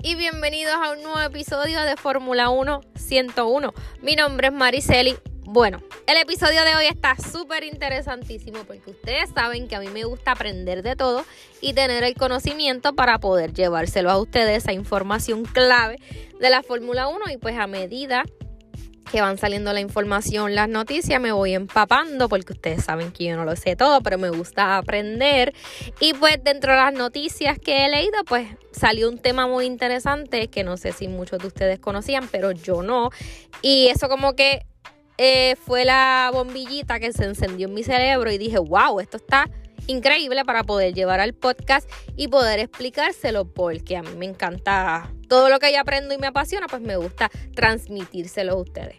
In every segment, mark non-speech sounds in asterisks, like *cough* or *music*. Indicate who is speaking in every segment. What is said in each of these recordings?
Speaker 1: Y bienvenidos a un nuevo episodio de Fórmula 1 101. Mi nombre es Mariceli. Bueno, el episodio de hoy está súper interesantísimo porque ustedes saben que a mí me gusta aprender de todo y tener el conocimiento para poder llevárselo a ustedes, esa información clave de la Fórmula 1 y pues a medida que van saliendo la información, las noticias, me voy empapando porque ustedes saben que yo no lo sé todo, pero me gusta aprender. Y pues dentro de las noticias que he leído, pues salió un tema muy interesante que no sé si muchos de ustedes conocían, pero yo no. Y eso como que eh, fue la bombillita que se encendió en mi cerebro y dije, wow, esto está increíble para poder llevar al podcast y poder explicárselo porque a mí me encanta todo lo que yo aprendo y me apasiona, pues me gusta transmitírselo a ustedes.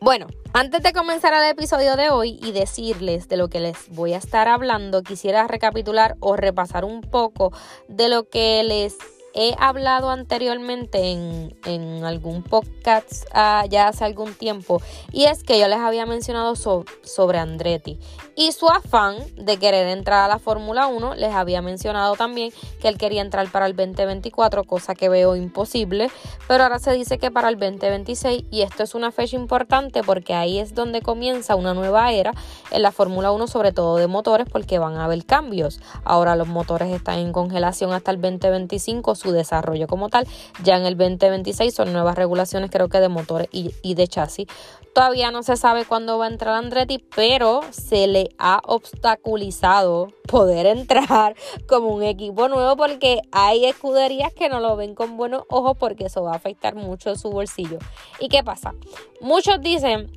Speaker 1: Bueno, antes de comenzar el episodio de hoy y decirles de lo que les voy a estar hablando, quisiera recapitular o repasar un poco de lo que les he hablado anteriormente en, algún podcast ah, ya hace algún tiempo y es que yo les había mencionado sobre Andretti. Y su afán de querer entrar a la Fórmula 1 les había mencionado también que él quería entrar para el 2024 cosa que veo imposible pero ahora se dice que para el 2026 y esto es una fecha importante porque ahí es donde comienza una nueva era en la Fórmula 1 sobre todo de motores porque van a haber cambios. Ahora los motores están en congelación hasta el 2025 su desarrollo como tal. Ya en el 2026 son nuevas regulaciones creo que de motores y, de chasis. Todavía no se sabe cuándo va a entrar Andretti, pero se le ha obstaculizado poder entrar como un equipo nuevo porque hay escuderías que no lo ven con buenos ojos porque eso va a afectar mucho su bolsillo. ¿Y qué pasa? Muchos dicen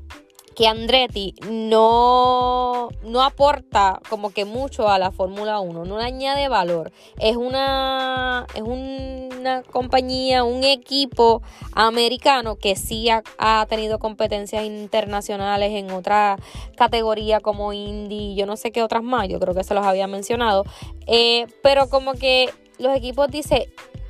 Speaker 1: que Andretti no, no aporta como que mucho a la Fórmula 1, no añade valor. Es una, es una compañía, un equipo americano que sí ha, tenido competencias internacionales en otra categoría como Indy, yo no sé qué otras más, yo creo que se los había mencionado, eh, pero como que los equipos dicen,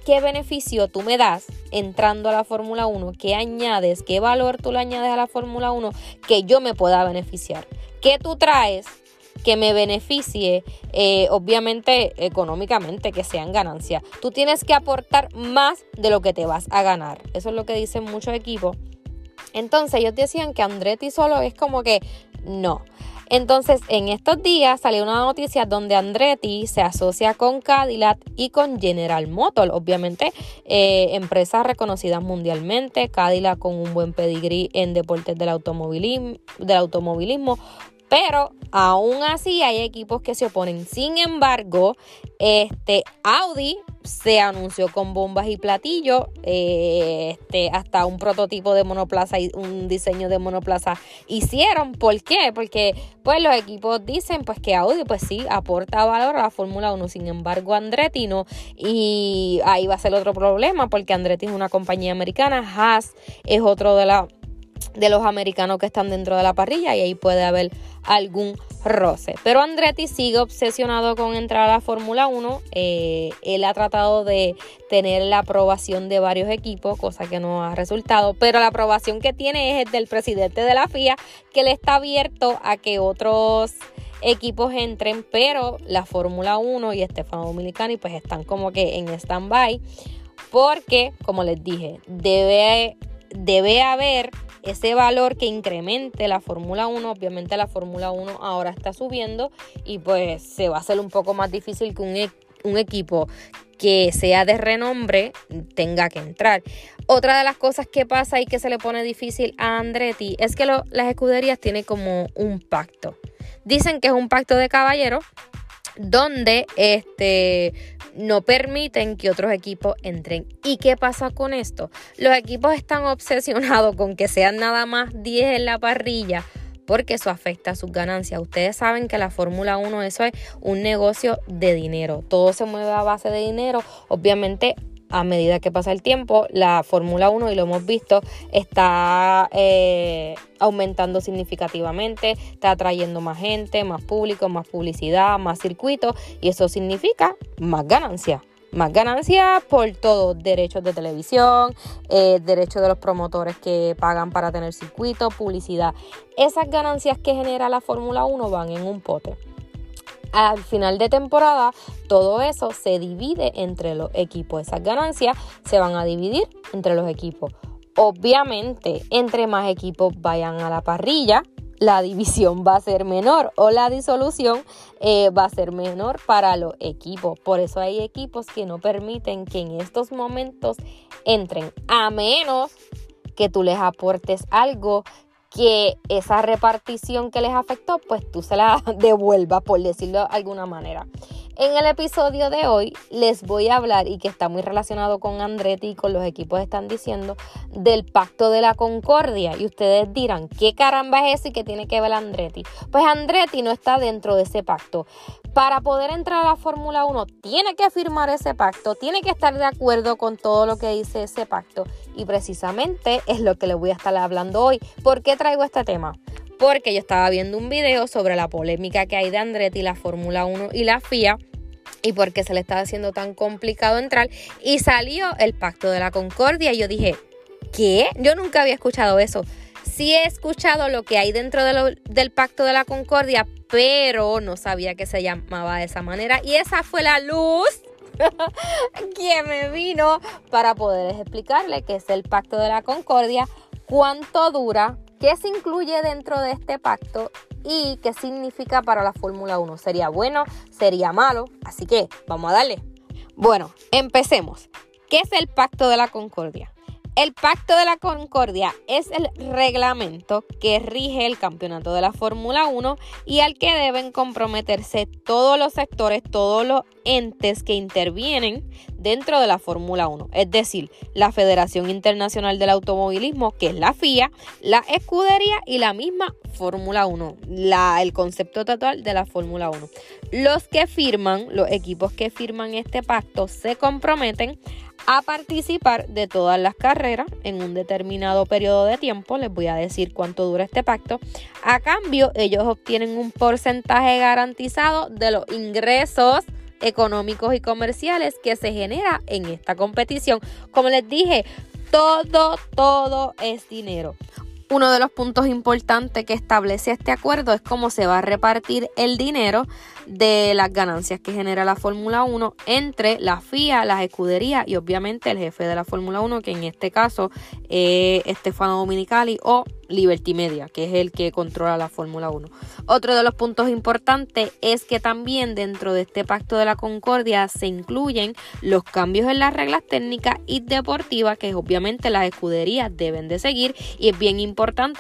Speaker 1: qué beneficio tú me das entrando a la Fórmula 1, qué añades, qué valor tú le añades a la Fórmula 1 que yo me pueda beneficiar. ¿Qué tú traes que me beneficie, eh, obviamente económicamente, que sean ganancias? Tú tienes que aportar más de lo que te vas a ganar. Eso es lo que dicen muchos equipos. Entonces ellos decían que Andretti solo es como que no. Entonces, en estos días salió una noticia donde Andretti se asocia con Cadillac y con General Motors, obviamente eh, empresas reconocidas mundialmente, Cadillac con un buen pedigrí en deportes del del automovilismo pero aún así hay equipos que se oponen. Sin embargo, este Audi se anunció con bombas y platillos, eh, este, hasta un prototipo de monoplaza y un diseño de monoplaza hicieron. ¿Por qué? Porque pues los equipos dicen pues que Audi pues sí aporta valor a la Fórmula 1, sin embargo Andretti no. Y ahí va a ser otro problema porque Andretti es una compañía americana, Haas es otro de la de los americanos que están dentro de la parrilla y ahí puede haber algún roce. Pero Andretti sigue obsesionado con entrar a la Fórmula 1. Eh, él ha tratado de tener la aprobación de varios equipos, cosa que no ha resultado. Pero la aprobación que tiene es el del presidente de la FIA, que le está abierto a que otros equipos entren, pero la Fórmula 1 y Stefano Dominicani pues están como que en stand-by. Porque, como les dije, debe, debe haber ese valor que incremente la Fórmula 1. Obviamente la Fórmula 1 ahora está subiendo y pues se va a hacer un poco más difícil que un, e, un equipo que sea de renombre tenga que entrar. Otra de las cosas que pasa y que se le pone difícil a Andretti es que las escuderías tienen como un pacto. Dicen que es un pacto de caballeros donde este no permiten que otros equipos entren. ¿Y qué pasa con esto? Los equipos están obsesionados con que sean nada más 10 en la parrilla porque eso afecta a sus ganancias. Ustedes saben que la Fórmula 1 eso es un negocio de dinero, todo se mueve a base de dinero, obviamente a medida que pasa el tiempo, la Fórmula 1, y lo hemos visto, está eh, aumentando significativamente, está atrayendo más gente, más público, más publicidad, más circuitos, y eso significa más ganancias. Más ganancias por todo, derechos de televisión, eh, derechos de los promotores que pagan para tener circuitos, publicidad. Esas ganancias que genera la Fórmula 1 van en un pote al final de temporada todo eso se divide entre los equipos. Esas ganancias se van a dividir entre los equipos. Obviamente, entre más equipos vayan a la parrilla, la división va a ser menor o la disolución eh, va a ser menor para los equipos. Por eso hay equipos que no permiten que en estos momentos entren, a menos que tú les aportes algo que esa repartición que les afectó, pues tú se la *laughs* devuelvas, por decirlo de alguna manera. En el episodio de hoy les voy a hablar, y que está muy relacionado con Andretti y con los equipos están diciendo, del pacto de la concordia. Y ustedes dirán, ¿qué caramba es eso y qué tiene que ver Andretti? Pues Andretti no está dentro de ese pacto. Para poder entrar a la Fórmula 1 tiene que firmar ese pacto, tiene que estar de acuerdo con todo lo que dice ese pacto. Y precisamente es lo que les voy a estar hablando hoy. ¿Por qué traigo este tema? porque yo estaba viendo un video sobre la polémica que hay de Andretti, la Fórmula 1 y la FIA y por qué se le estaba haciendo tan complicado entrar y salió el Pacto de la Concordia y yo dije, ¿qué? Yo nunca había escuchado eso. Sí he escuchado lo que hay dentro del Pacto de la Concordia, pero no sabía que se llamaba de esa manera y esa fue la luz *laughs* que me vino para poder explicarle qué es el Pacto de la Concordia, cuánto dura, ¿Qué se incluye dentro de este pacto y qué significa para la Fórmula 1? ¿Sería bueno? ¿Sería malo? Así que vamos a darle. Bueno, empecemos. ¿Qué es el Pacto de la Concordia? El Pacto de la Concordia es el reglamento que rige el campeonato de la Fórmula 1 y al que deben comprometerse todos los sectores, todos los entes que intervienen dentro de la Fórmula 1, es decir, la Federación Internacional del Automovilismo, que es la FIA, la escudería y la misma Fórmula 1, la, el concepto total de la Fórmula 1. Los que firman, los equipos que firman este pacto, se comprometen a participar de todas las carreras en un determinado periodo de tiempo. Les voy a decir cuánto dura este pacto. A cambio, ellos obtienen un porcentaje garantizado de los ingresos económicos y comerciales que se genera en esta competición. Como les dije, todo, todo es dinero. Uno de los puntos importantes que establece este acuerdo es cómo se va a repartir el dinero de las ganancias que genera la Fórmula 1 entre la FIA, las escuderías y obviamente el jefe de la Fórmula 1, que en este caso es Stefano Dominicali o Liberty Media, que es el que controla la Fórmula 1. Otro de los puntos importantes es que también dentro de este pacto de la concordia se incluyen los cambios en las reglas técnicas y deportivas que obviamente las escuderías deben de seguir y es bien importante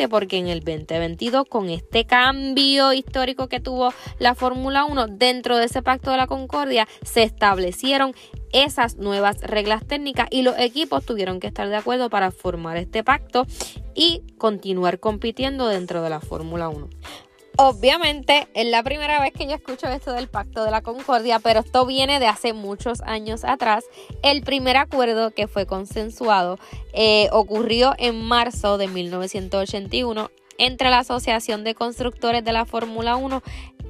Speaker 1: porque en el 2022 con este cambio histórico que tuvo la Fórmula 1 dentro de ese pacto de la concordia se establecieron esas nuevas reglas técnicas y los equipos tuvieron que estar de acuerdo para formar este pacto y continuar compitiendo dentro de la Fórmula 1. Obviamente es la primera vez que yo escucho esto del Pacto de la Concordia, pero esto viene de hace muchos años atrás. El primer acuerdo que fue consensuado eh, ocurrió en marzo de 1981 entre la Asociación de Constructores de la Fórmula 1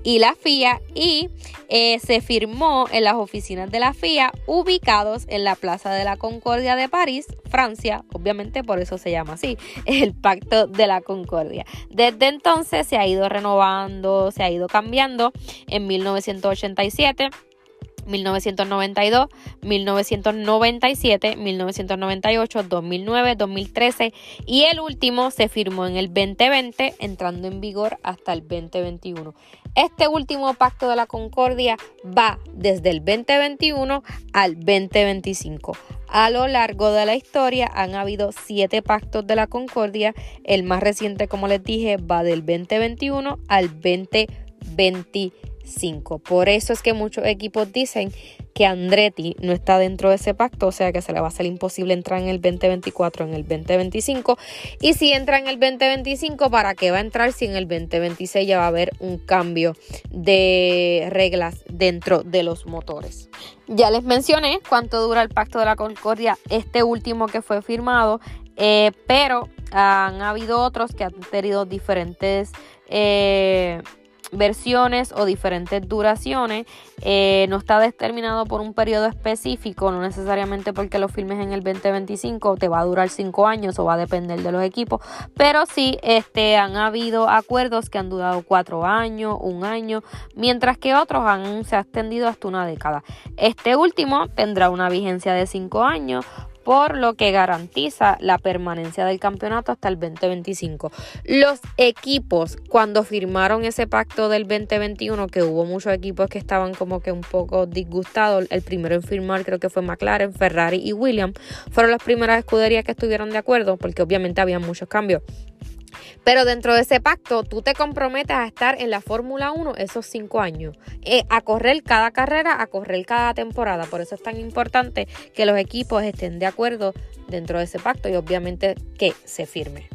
Speaker 1: y la FIA y eh, se firmó en las oficinas de la FIA ubicados en la Plaza de la Concordia de París, Francia, obviamente por eso se llama así, *laughs* el Pacto de la Concordia. Desde entonces se ha ido renovando, se ha ido cambiando en 1987 1992, 1997, 1998, 2009, 2013 y el último se firmó en el 2020 entrando en vigor hasta el 2021. Este último pacto de la concordia va desde el 2021 al 2025. A lo largo de la historia han habido siete pactos de la concordia. El más reciente, como les dije, va del 2021 al 2025. 2025. Por eso es que muchos equipos dicen que Andretti no está dentro de ese pacto, o sea que se le va a ser imposible entrar en el 2024, en el 2025. Y si entra en el 2025, ¿para qué va a entrar si en el 2026 ya va a haber un cambio de reglas dentro de los motores? Ya les mencioné cuánto dura el pacto de la Concordia, este último que fue firmado, eh, pero han habido otros que han tenido diferentes eh, versiones o diferentes duraciones. Eh, no está determinado por un periodo específico, no necesariamente porque lo firmes en el 2025 te va a durar 5 años o va a depender de los equipos, pero sí este, han habido acuerdos que han durado 4 años, un año, mientras que otros han, se ha extendido hasta una década. Este último tendrá una vigencia de 5 años por lo que garantiza la permanencia del campeonato hasta el 2025. Los equipos, cuando firmaron ese pacto del 2021, que hubo muchos equipos que estaban como que un poco disgustados, el primero en firmar creo que fue McLaren, Ferrari y Williams, fueron las primeras escuderías que estuvieron de acuerdo, porque obviamente había muchos cambios. Pero dentro de ese pacto, tú te comprometes a estar en la Fórmula 1 esos cinco años, eh, a correr cada carrera, a correr cada temporada. Por eso es tan importante que los equipos estén de acuerdo dentro de ese pacto y obviamente que se firme.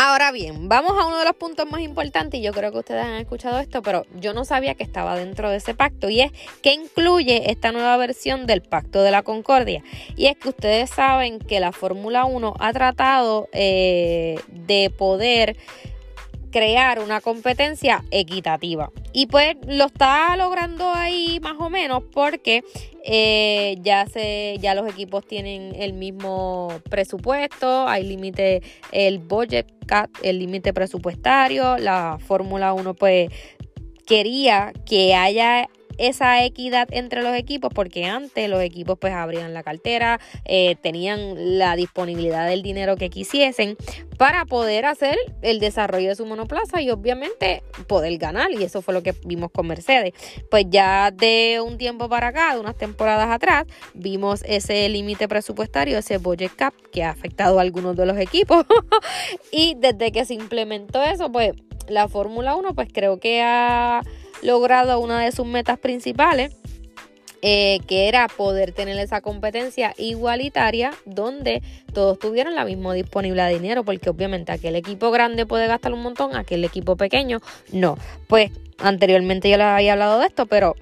Speaker 1: Ahora bien, vamos a uno de los puntos más importantes y yo creo que ustedes han escuchado esto, pero yo no sabía que estaba dentro de ese pacto y es que incluye esta nueva versión del Pacto de la Concordia. Y es que ustedes saben que la Fórmula 1 ha tratado eh, de poder crear una competencia equitativa. Y pues lo está logrando ahí más o menos porque eh, ya se, ya los equipos tienen el mismo presupuesto, hay límite, el budget cap, el límite presupuestario, la Fórmula 1 pues quería que haya esa equidad entre los equipos porque antes los equipos pues abrían la cartera, eh, tenían la disponibilidad del dinero que quisiesen para poder hacer el desarrollo de su monoplaza y obviamente poder ganar y eso fue lo que vimos con Mercedes. Pues ya de un tiempo para acá, de unas temporadas atrás, vimos ese límite presupuestario, ese budget cap que ha afectado a algunos de los equipos *laughs* y desde que se implementó eso pues la Fórmula 1 pues creo que ha logrado una de sus metas principales, eh, que era poder tener esa competencia igualitaria donde todos tuvieran la misma disponibilidad de dinero, porque obviamente aquel equipo grande puede gastar un montón, aquel equipo pequeño no. Pues anteriormente yo les había hablado de esto, pero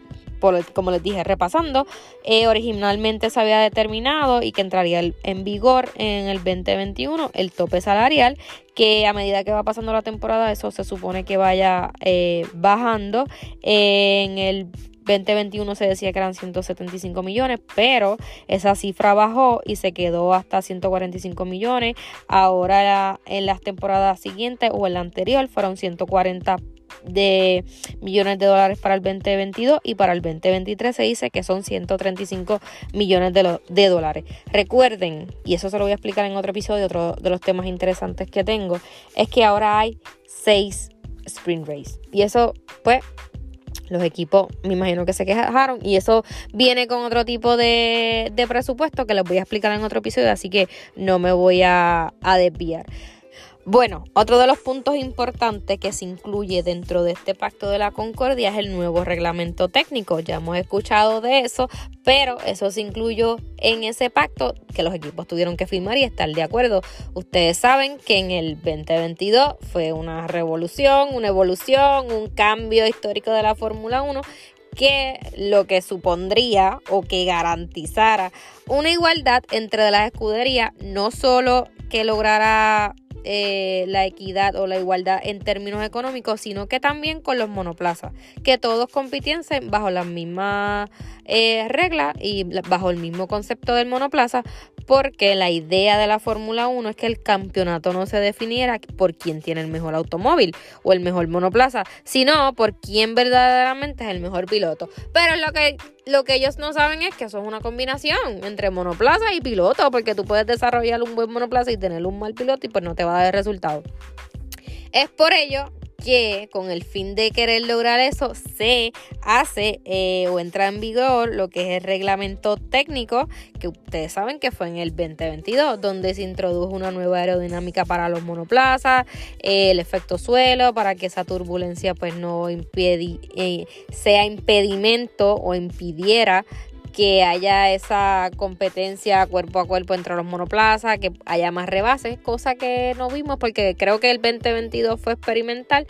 Speaker 1: como les dije, repasando, eh, originalmente se había determinado y que entraría en vigor en el 2021 el tope salarial, que a medida que va pasando la temporada eso se supone que vaya eh, bajando. en el 2021 se decía que eran 175 millones, pero esa cifra bajó y se quedó hasta 145 millones. Ahora en las temporadas siguientes o en la anterior fueron 140 de millones de dólares para el 2022 y para el 2023 se dice que son 135 millones de, de dólares. Recuerden, y eso se lo voy a explicar en otro episodio, otro de los temas interesantes que tengo, es que ahora hay 6 sprint race. Y eso, pues, los equipos me imagino que se quejaron y eso viene con otro tipo de, de presupuesto que les voy a explicar en otro episodio, así que no me voy a, a desviar. Bueno, otro de los puntos importantes que se incluye dentro de este pacto de la concordia es el nuevo reglamento técnico. Ya hemos escuchado de eso, pero eso se incluyó en ese pacto que los equipos tuvieron que firmar y estar de acuerdo. Ustedes saben que en el 2022 fue una revolución, una evolución, un cambio histórico de la Fórmula 1 que lo que supondría o que garantizara una igualdad entre las escuderías, no solo que lograra eh, la equidad o la igualdad en términos económicos, sino que también con los monoplazas, que todos compitiesen bajo las mismas eh, reglas y bajo el mismo concepto del monoplaza, porque la idea de la Fórmula 1 es que el campeonato no se definiera por quién tiene el mejor automóvil o el mejor monoplaza, sino por quién verdaderamente es el mejor piloto. Pero lo que, lo que ellos no saben es que eso es una combinación entre monoplaza y piloto, porque tú puedes desarrollar un buen monoplaza y tener un mal piloto y pues no te va a dar resultado. Es por ello que con el fin de querer lograr eso se hace eh, o entra en vigor lo que es el reglamento técnico que ustedes saben que fue en el 2022 donde se introdujo una nueva aerodinámica para los monoplazas, eh, el efecto suelo para que esa turbulencia pues no eh, sea impedimento o impidiera que haya esa competencia cuerpo a cuerpo entre los monoplazas, que haya más rebases, cosa que no vimos porque creo que el 2022 fue experimental,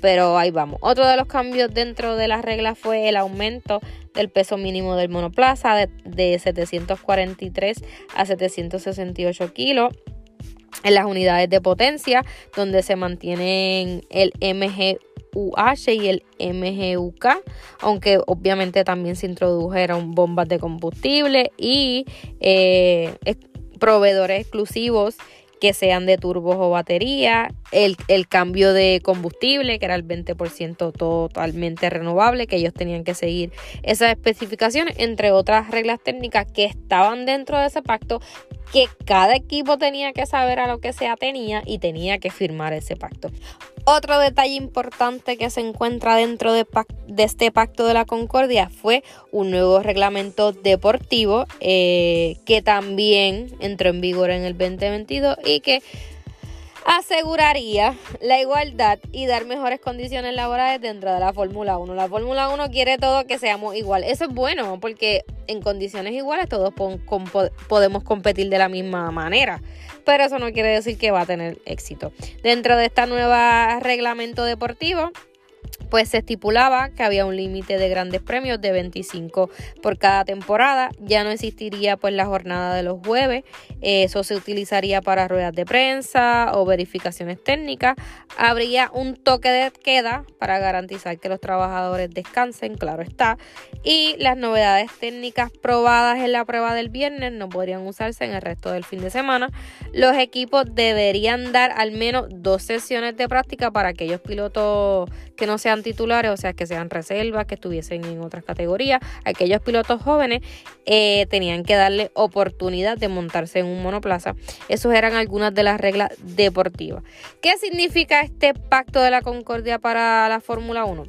Speaker 1: pero ahí vamos. Otro de los cambios dentro de las reglas fue el aumento del peso mínimo del monoplaza de, de 743 a 768 kilos en las unidades de potencia, donde se mantienen el MG UH y el MGUK, aunque obviamente también se introdujeron bombas de combustible y eh, proveedores exclusivos que sean de turbos o batería, el, el, cambio de combustible, que era el 20% totalmente renovable, que ellos tenían que seguir esas especificaciones, entre otras reglas técnicas que estaban dentro de ese pacto, que cada equipo tenía que saber a lo que se atenía y tenía que firmar ese pacto. Otro detalle importante que se encuentra dentro de, este pacto de la concordia fue un nuevo reglamento deportivo eh, que también entró en vigor en el 2022 y que aseguraría la igualdad y dar mejores condiciones laborales dentro de la Fórmula 1. La Fórmula 1 quiere todo que seamos igual. Eso es bueno porque en condiciones iguales todos podemos competir de la misma manera. Pero eso no quiere decir que va a tener éxito. Dentro de esta nueva reglamento deportivo, pues se estipulaba que había un límite de grandes premios de 25 por cada temporada. Ya no existiría pues la jornada de los jueves. Eso se utilizaría para ruedas de prensa o verificaciones técnicas. Habría un toque de queda para garantizar que los trabajadores descansen, claro está. Y las novedades técnicas probadas en la prueba del viernes no podrían usarse en el resto del fin de semana. Los equipos deberían dar al menos dos sesiones de práctica para aquellos pilotos que no sean titulares, o sea, que sean reservas, que estuviesen en otras categorías. Aquellos pilotos jóvenes eh, tenían que darle oportunidad de montarse en un monoplaza. Esas eran algunas de las reglas deportivas. ¿Qué significa este pacto de la concordia para la Fórmula 1?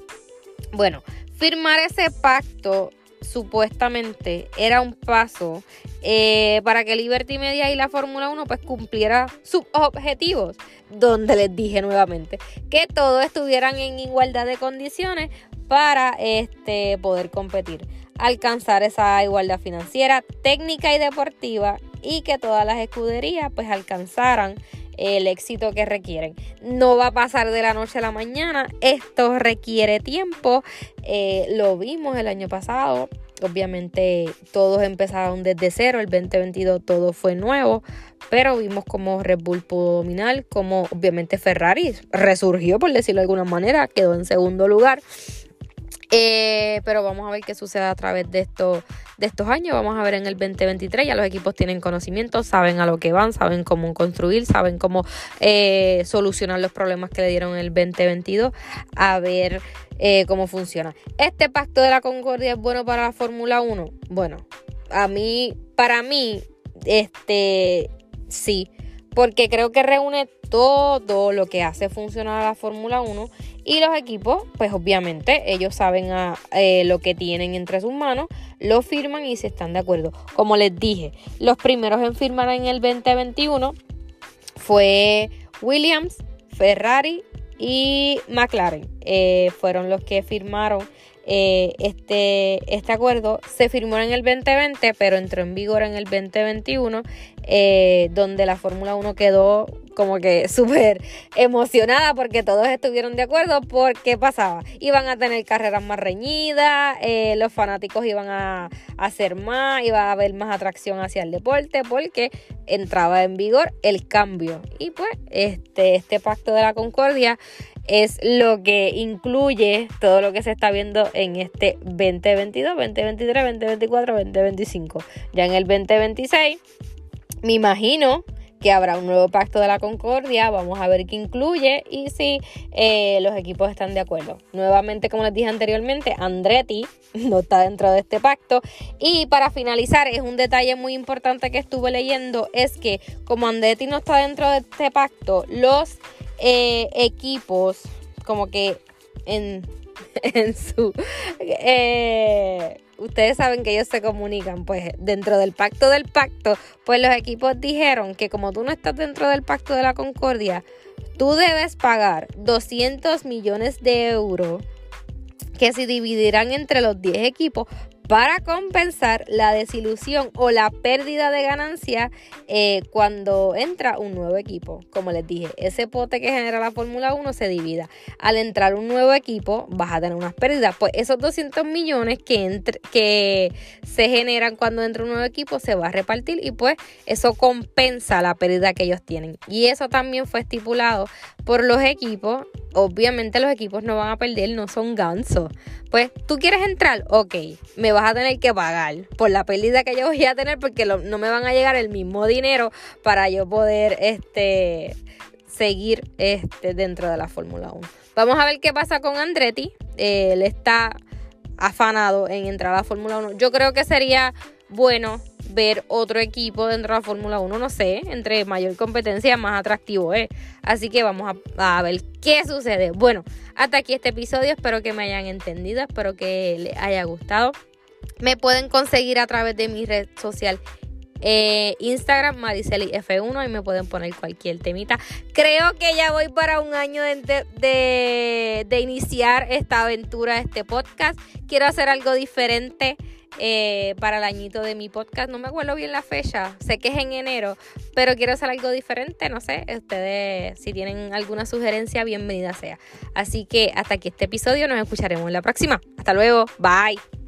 Speaker 1: Bueno, firmar ese pacto supuestamente era un paso eh, para que Liberty Media y la Fórmula 1 pues cumpliera sus objetivos, donde les dije nuevamente que todos estuvieran en igualdad de condiciones para este, poder competir, alcanzar esa igualdad financiera, técnica y deportiva y que todas las escuderías pues alcanzaran el éxito que requieren. No va a pasar de la noche a la mañana, esto requiere tiempo, eh, lo vimos el año pasado, obviamente todos empezaron desde cero, el 2022 todo fue nuevo, pero vimos como Red Bull pudo dominar, como obviamente Ferrari resurgió, por decirlo de alguna manera, quedó en segundo lugar. Eh, pero vamos a ver qué sucede a través de, esto, de estos años. Vamos a ver en el 2023. Ya los equipos tienen conocimiento, saben a lo que van, saben cómo construir, saben cómo eh, solucionar los problemas que le dieron en el 2022. A ver eh, cómo funciona. ¿Este pacto de la concordia es bueno para la Fórmula 1? Bueno, a mí, para mí, este, sí. Porque creo que reúne todo lo que hace funcionar a la Fórmula 1 y los equipos, pues obviamente ellos saben eh, lo que tienen entre sus manos, lo firman y se están de acuerdo. Como les dije, los primeros en firmar en el 2021 fue Williams, Ferrari y McLaren. Eh, fueron los que firmaron eh, este, este acuerdo se firmó en el 2020, pero entró en vigor en el 2021, eh, donde la Fórmula 1 quedó como que *laughs* súper emocionada porque todos estuvieron de acuerdo porque pasaba. Iban a tener carreras más reñidas, eh, los fanáticos iban a, hacer más, iba a haber más atracción hacia el deporte porque entraba en vigor el cambio. Y pues este, este pacto de la concordia es lo que incluye todo lo que se está viendo en este 2022, 2023, 2024, 2025. Ya en el 2026, me imagino que habrá un nuevo pacto de la concordia, vamos a ver qué incluye y si eh, los equipos están de acuerdo. Nuevamente, como les dije anteriormente, Andretti *laughs* no está dentro de este pacto. Y para finalizar, es un detalle muy importante que estuve leyendo, es que como Andretti no está dentro de este pacto, los eh, equipos como que en, *laughs* en su... Eh, ustedes saben que ellos se comunican, pues dentro del pacto del pacto, pues los equipos dijeron que como tú no estás dentro del pacto de la concordia, tú debes pagar 200 millones de euros que se dividirán entre los 10 equipos para compensar la desilusión o la pérdida de ganancia eh, cuando entra un nuevo equipo. Como les dije, ese pote que genera la Fórmula 1 se divida. Al entrar un nuevo equipo vas a tener unas pérdidas. Pues esos 200 millones que, que se generan cuando entra un nuevo equipo se va a repartir y pues eso compensa la pérdida que ellos tienen. Y eso también fue estipulado por los equipos. Obviamente los equipos no van a perder, no son gansos. Pues tú quieres entrar, ok, me vas a tener que pagar por la pérdida que yo voy a tener porque no me van a llegar el mismo dinero para yo poder este, seguir este, dentro de la Fórmula 1. Vamos a ver qué pasa con Andretti. él está afanado en entrar a la Fórmula 1. Yo creo que sería bueno ver otro equipo dentro de la Fórmula 1, no sé, entre mayor competencia más atractivo es. Así que vamos a, ver qué sucede. Bueno, hasta aquí este episodio, espero que me hayan entendido, espero que les haya gustado. Me pueden conseguir a través de mi red social eh, Instagram, Mariceli F1, y me pueden poner cualquier temita. Creo que ya voy para un año de, de, de iniciar esta aventura, este podcast. Quiero hacer algo diferente. Eh, para el añito de mi podcast. No me acuerdo bien la fecha, sé que es en enero, pero quiero hacer algo diferente, no sé, ustedes si tienen alguna sugerencia, bienvenida sea. Así que hasta aquí este episodio, nos escucharemos en la próxima. Hasta luego, bye.